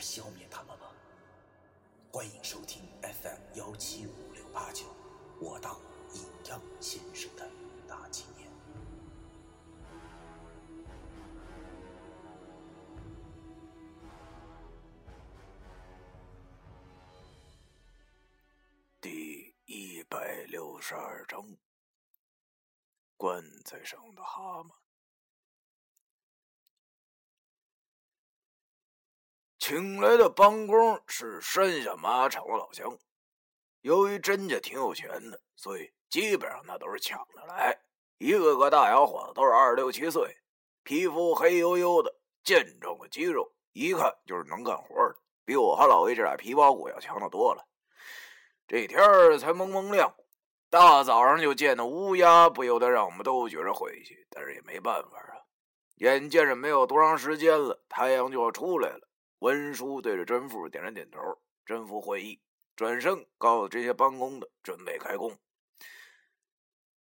消灭他们吗？欢迎收听 FM 幺七五六八九，我当阴阳先生的大纪念。第一百六十二章：棺材上的蛤蟆。请来的帮工是山下马场的老乡。由于甄家挺有钱的，所以基本上那都是抢着来。一个个大小伙子都是二十六七岁，皮肤黑黝黝的，健壮的肌肉，一看就是能干活的，比我和老魏这俩皮包骨要强的多了。这天儿才蒙蒙亮，大早上就见那乌鸦，不由得让我们都觉着晦气。但是也没办法啊，眼见着没有多长时间了，太阳就要出来了。文书对着甄富点了点头，甄富会意，转身告诉这些帮工的准备开工。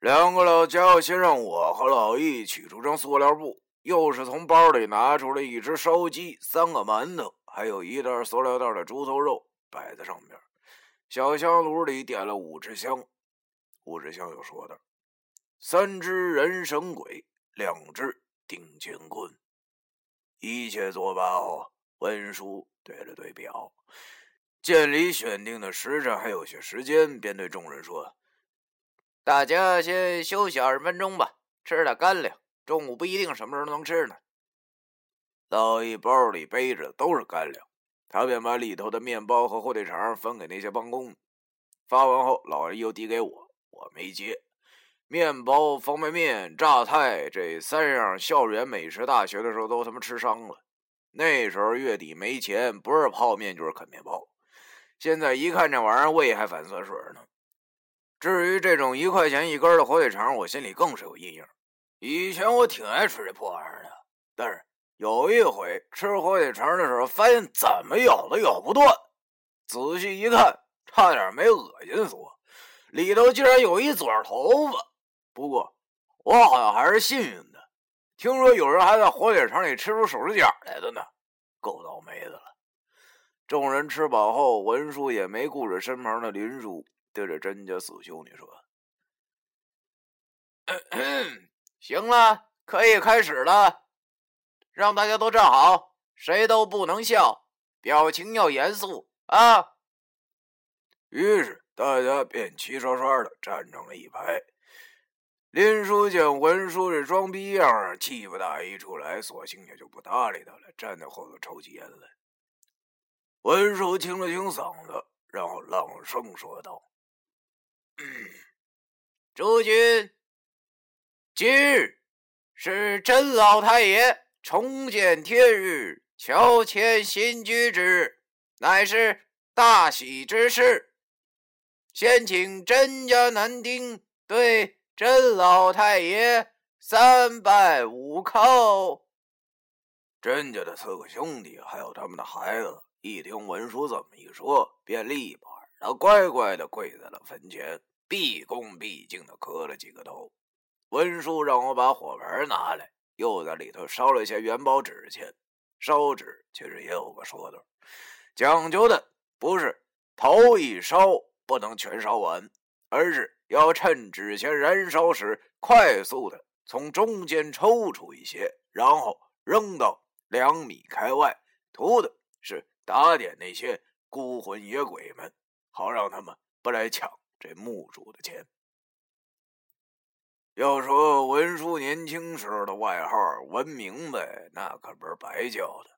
两个老家伙先让我和老易取出张塑料布，又是从包里拿出了一只烧鸡、三个馒头，还有一袋塑料袋的猪头肉，摆在上面。小香炉里点了五支香，五支香又说道：“三支人神鬼，两只定乾坤，一切作罢后，文书对了对表，见离选定的时辰还有些时间，便对众人说：“大家先休息二十分钟吧，吃点干粮。中午不一定什么时候能吃呢。”老一包里背着都是干粮。他便把里头的面包和火腿肠分给那些帮工，发完后，老二又递给我，我没接。面包、方便面、榨菜这三样校园美食，大学的时候都他妈吃伤了。那时候月底没钱，不是泡面就是啃面包。现在一看这玩意儿，胃还反酸水呢。至于这种一块钱一根的火腿肠，我心里更是有阴影。以前我挺爱吃这破玩意儿的，但是。有一回吃火腿肠的时候，发现怎么咬都咬不断。仔细一看，差点没恶心死我，里头竟然有一撮头发。不过我好像还是幸运的，听说有人还在火腿肠里吃出手指甲来的呢，够倒霉的了。众人吃饱后，文叔也没顾着身旁的林叔，对着甄家四兄弟说：“ 行了，可以开始了。”让大家都站好，谁都不能笑，表情要严肃啊！于是大家便齐刷刷的站成了一排。林叔见文叔这装逼样儿，气不打一处来，索性也就不搭理他了，站在后头抽起烟来。文叔清了清嗓子，然后朗声说道：“诸君，今日是甄老太爷。”重见天日，乔迁新居之日，乃是大喜之事。先请甄家男丁对甄老太爷三拜五叩。甄家的四个兄弟还有他们的孩子，一听文叔这么一说，便立马的乖乖的跪在了坟前，毕恭毕敬的磕了几个头。文叔让我把火盆拿来。又在里头烧了些元宝纸钱，烧纸其实也有个说道，讲究的不是头一烧不能全烧完，而是要趁纸钱燃烧时，快速的从中间抽出一些，然后扔到两米开外，图的是打点那些孤魂野鬼们，好让他们不来抢这墓主的钱。要说文叔年轻时候的外号“文明呗”，那可不是白叫的。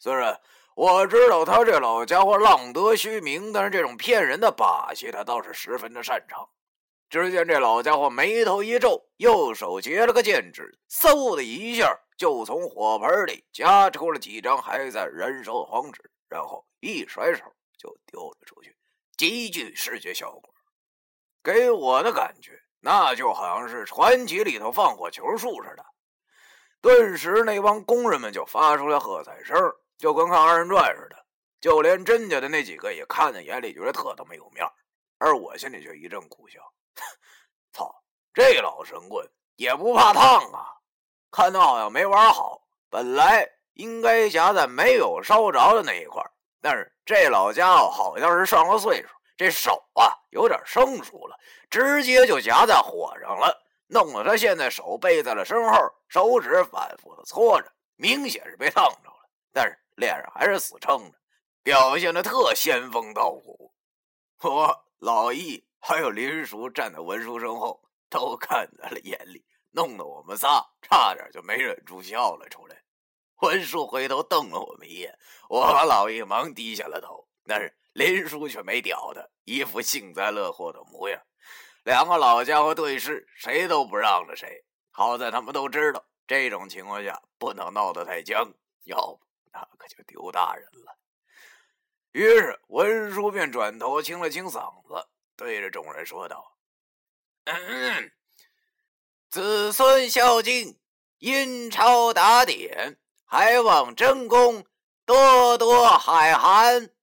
虽然我知道他这老家伙浪得虚名，但是这种骗人的把戏，他倒是十分的擅长。只见这老家伙眉头一皱，右手结了个剑指，嗖的一下就从火盆里夹出了几张还在燃烧的黄纸，然后一甩手就丢了出去，极具视觉效果。给我的感觉，那就好像是传奇里头放火球术似的。顿时，那帮工人们就发出了喝彩声，就跟看二人转似的。就连甄家的那几个也看在眼里，觉得特他妈有面而我心里却一阵苦笑：操，这老神棍也不怕烫啊！看他好像没玩好，本来应该夹在没有烧着的那一块但是这老家伙好像是上了岁数，这手啊有点生疏了，直接就夹在火上了。弄得他现在手背在了身后，手指反复的搓着，明显是被烫着了，但是脸上还是死撑着，表现的特仙风道骨。我老易还有林叔站在文叔身后，都看在了眼里，弄得我们仨差点就没忍住笑了出来。文叔回头瞪了我们一眼，我和老易忙低下了头，但是林叔却没屌他，一副幸灾乐祸的模样。两个老家伙对视，谁都不让着谁。好在他们都知道，这种情况下不能闹得太僵，要不那可就丢大人了。于是文叔便转头清了清嗓子，对着众人说道：“嗯，子孙孝敬，阴超打点，还望真公多多海涵，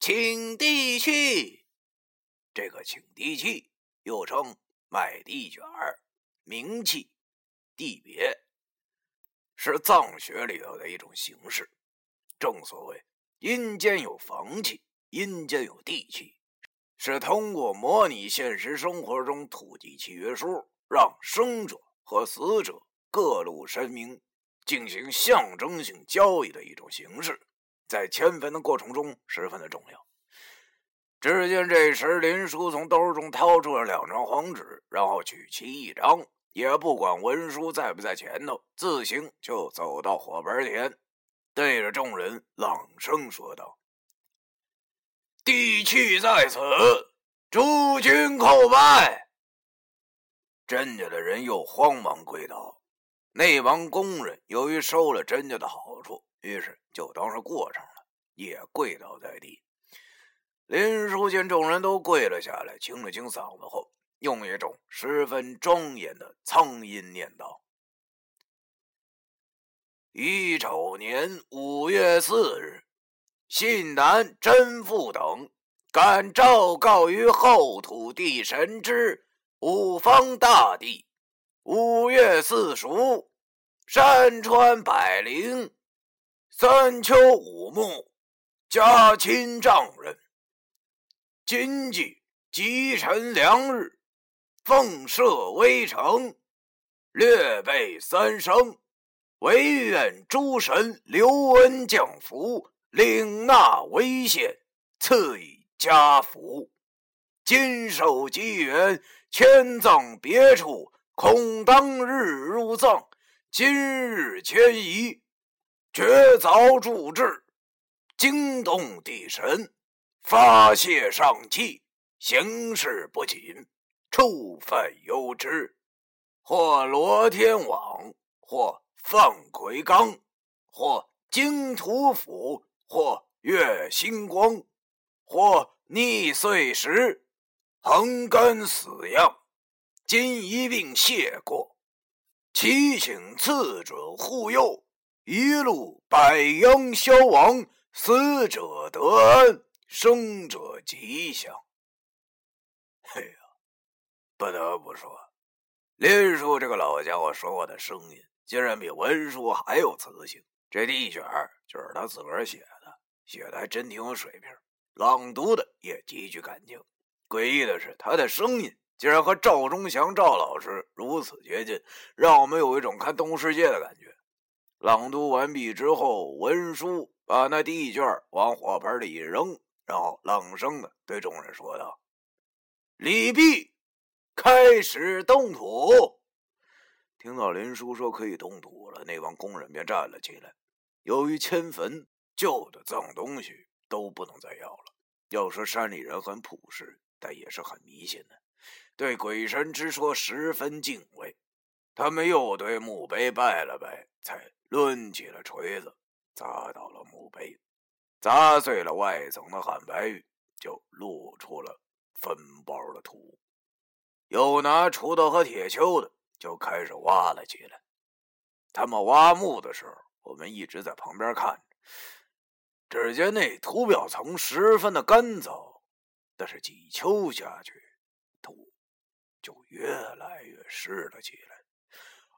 请地契。这个请地契。”又称买地卷儿、名契、地别，是藏学里头的一种形式。正所谓阴间有房契，阴间有地契，是通过模拟现实生活中土地契约书，让生者和死者各路神明进行象征性交易的一种形式，在迁坟的过程中十分的重要。只见这时，林叔从兜中掏出了两张黄纸，然后取其一张，也不管文书在不在前头，自行就走到火盆前，对着众人朗声说道：“地气在此，诸君叩拜。”甄家的人又慌忙跪倒。那帮工人由于收了甄家的好处，于是就当是过程了，也跪倒在地。林叔见众人都跪了下来，清了清嗓子后，用一种十分庄严的苍音念道：“乙丑年五月四日，信男真父等，敢昭告于后土地神之五方大帝：五月四暑，山川百灵，三秋五木，家亲丈人。”今季吉辰良日，奉设微城，略备三生，唯愿诸神留恩降福，领纳为县，赐以家福。今受机缘迁葬别处，恐当日入葬，今日迁移，绝凿铸制，惊动地神。发泄上气，行事不谨，触犯幽之，或罗天网，或放魁罡，或惊土府，或月星光，或逆岁时，横干死样，今一并谢过，祈请赐准护佑，一路百殃消亡，死者得安。生者吉祥。哎呀，不得不说，林叔这个老家伙说话的声音，竟然比文叔还有磁性。这地卷就是他自个儿写的，写的还真挺有水平，朗读的也极具感情。诡异的是，他的声音竟然和赵忠祥赵老师如此接近，让我们有一种看《动物世界》的感觉。朗读完毕之后，文叔把那地卷往火盆里一扔。然后冷声的对众人说道：“李毕，开始动土。”听到林叔说可以动土了，那帮工人便站了起来。由于迁坟，旧的脏东西都不能再要了。要说山里人很朴实，但也是很迷信的，对鬼神之说十分敬畏。他们又对墓碑拜了拜，才抡起了锤子砸倒了墓碑。砸碎了外层的汉白玉，就露出了分包的土。有拿锄头和铁锹的，就开始挖了起来。他们挖墓的时候，我们一直在旁边看着。只见那土表层十分的干燥，但是几锹下去，土就越来越湿了起来。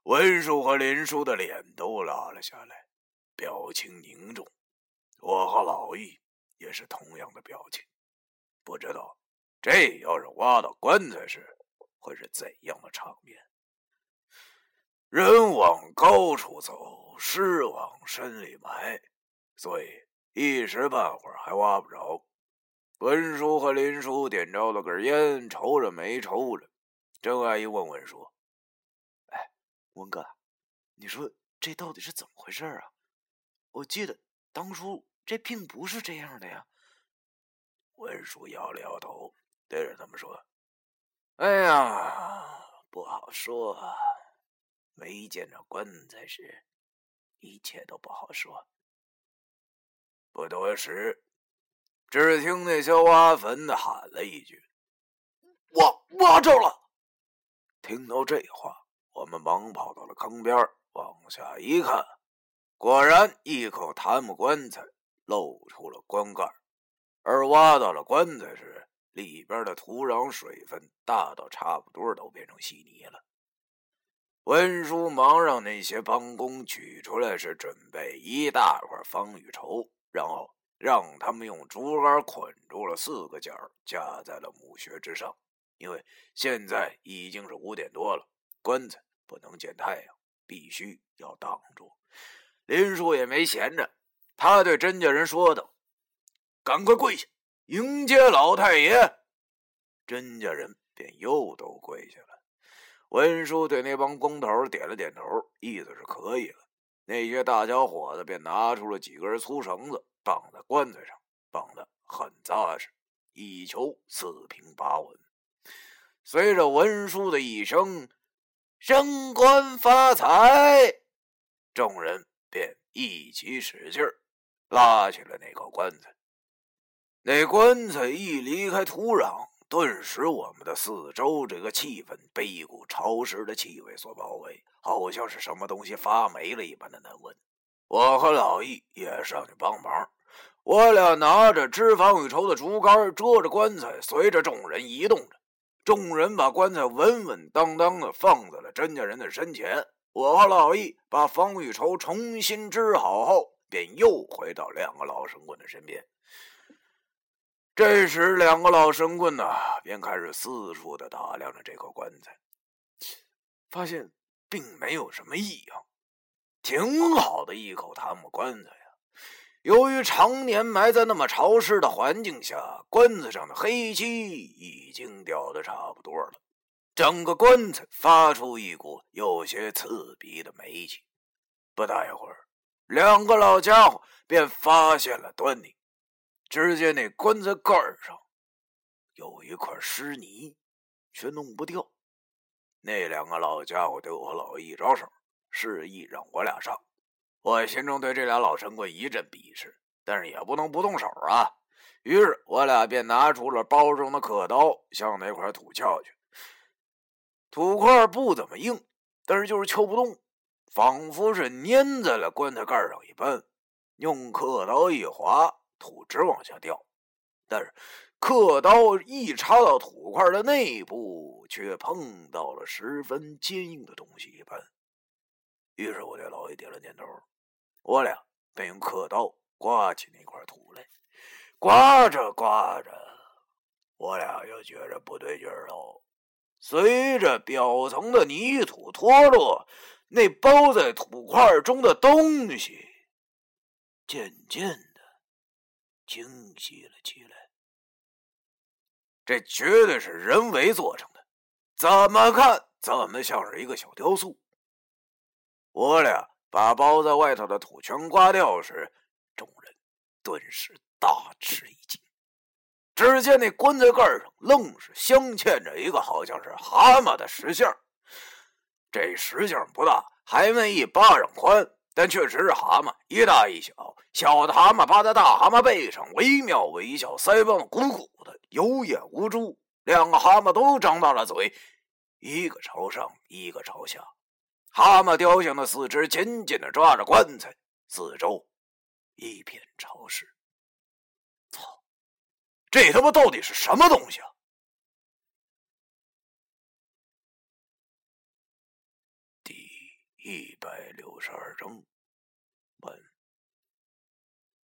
文叔和林叔的脸都拉了下来，表情凝重。我和老易也是同样的表情。不知道这要是挖到棺材时，会是怎样的场面？人往高处走，尸往深里埋，所以一时半会儿还挖不着。文叔和林叔点着了根烟，抽着没抽着。郑阿姨问文叔：“哎，文哥，你说这到底是怎么回事啊？我记得当初这并不是这样的呀。”文叔摇了摇头，对着他们说：“哎呀，不好说。”没见着棺材时，一切都不好说。不多时，只听那些挖坟的喊了一句：“挖挖着了！”听到这话，我们忙跑到了坑边，往下一看，果然一口檀木棺材露出了棺盖，而挖到了棺材时，里边的土壤水分大到差不多都变成稀泥了。文叔忙让那些帮工取出来，是准备一大块方玉绸，然后让他们用竹竿捆住了四个角，架在了墓穴之上。因为现在已经是五点多了，棺材不能见太阳，必须要挡住。林叔也没闲着，他对甄家人说道：“赶快跪下，迎接老太爷。”甄家人便又都跪下了。文叔对那帮工头点了点头，意思是可以了。那些大小伙子便拿出了几根粗绳子，绑在棺材上，绑得很扎实，以求四平八稳。随着文叔的一声“升官发财”，众人便一起使劲儿拉起了那口棺材。那棺材一离开土壤。顿时，我们的四周这个气氛被一股潮湿的气味所包围，好像是什么东西发霉了一般的难闻。我和老易也上去帮忙，我俩拿着织防雨绸的竹竿遮着棺材，随着众人移动着。众人把棺材稳稳当当的放在了甄家人的身前。我和老易把防雨绸重新织好后，便又回到两个老神棍的身边。这时，两个老神棍呢，便开始四处的打量着这口棺材，发现并没有什么异样，挺好的一口檀木棺材呀。由于常年埋在那么潮湿的环境下，棺材上的黑漆已经掉的差不多了，整个棺材发出一股有些刺鼻的霉气。不大一会儿，两个老家伙便发现了端倪。只见那棺材盖上有一块湿泥，却弄不掉。那两个老家伙对我老一招手，示意让我俩上。我心中对这俩老神棍一阵鄙视，但是也不能不动手啊。于是我俩便拿出了包中的刻刀，向那块土撬去。土块不怎么硬，但是就是撬不动，仿佛是粘在了棺材盖上一般。用刻刀一划。土直往下掉，但是刻刀一插到土块的内部，却碰到了十分坚硬的东西一般。于是我对老爷点了点头，我俩便用刻刀刮起那块土来。刮着刮着，我俩就觉着不对劲儿喽。随着表层的泥土脱落，那包在土块中的东西渐渐。清晰了起来，这绝对是人为做成的，怎么看怎么像是一个小雕塑。我俩把包在外头的土全刮掉时，众人顿时大吃一惊。只见那棺材盖上愣是镶嵌着一个好像是蛤蟆的石像，这石像不大，还没一巴掌宽。但确实是蛤蟆，一大一小。小的蛤蟆趴在大蛤蟆背上，惟妙惟肖，腮帮子鼓鼓的，有眼无珠。两个蛤蟆都张大了嘴，一个朝上，一个朝下。蛤蟆雕像的四肢紧紧的抓着棺材，四周一片潮湿。操！这他妈到底是什么东西啊？第一百六十二章，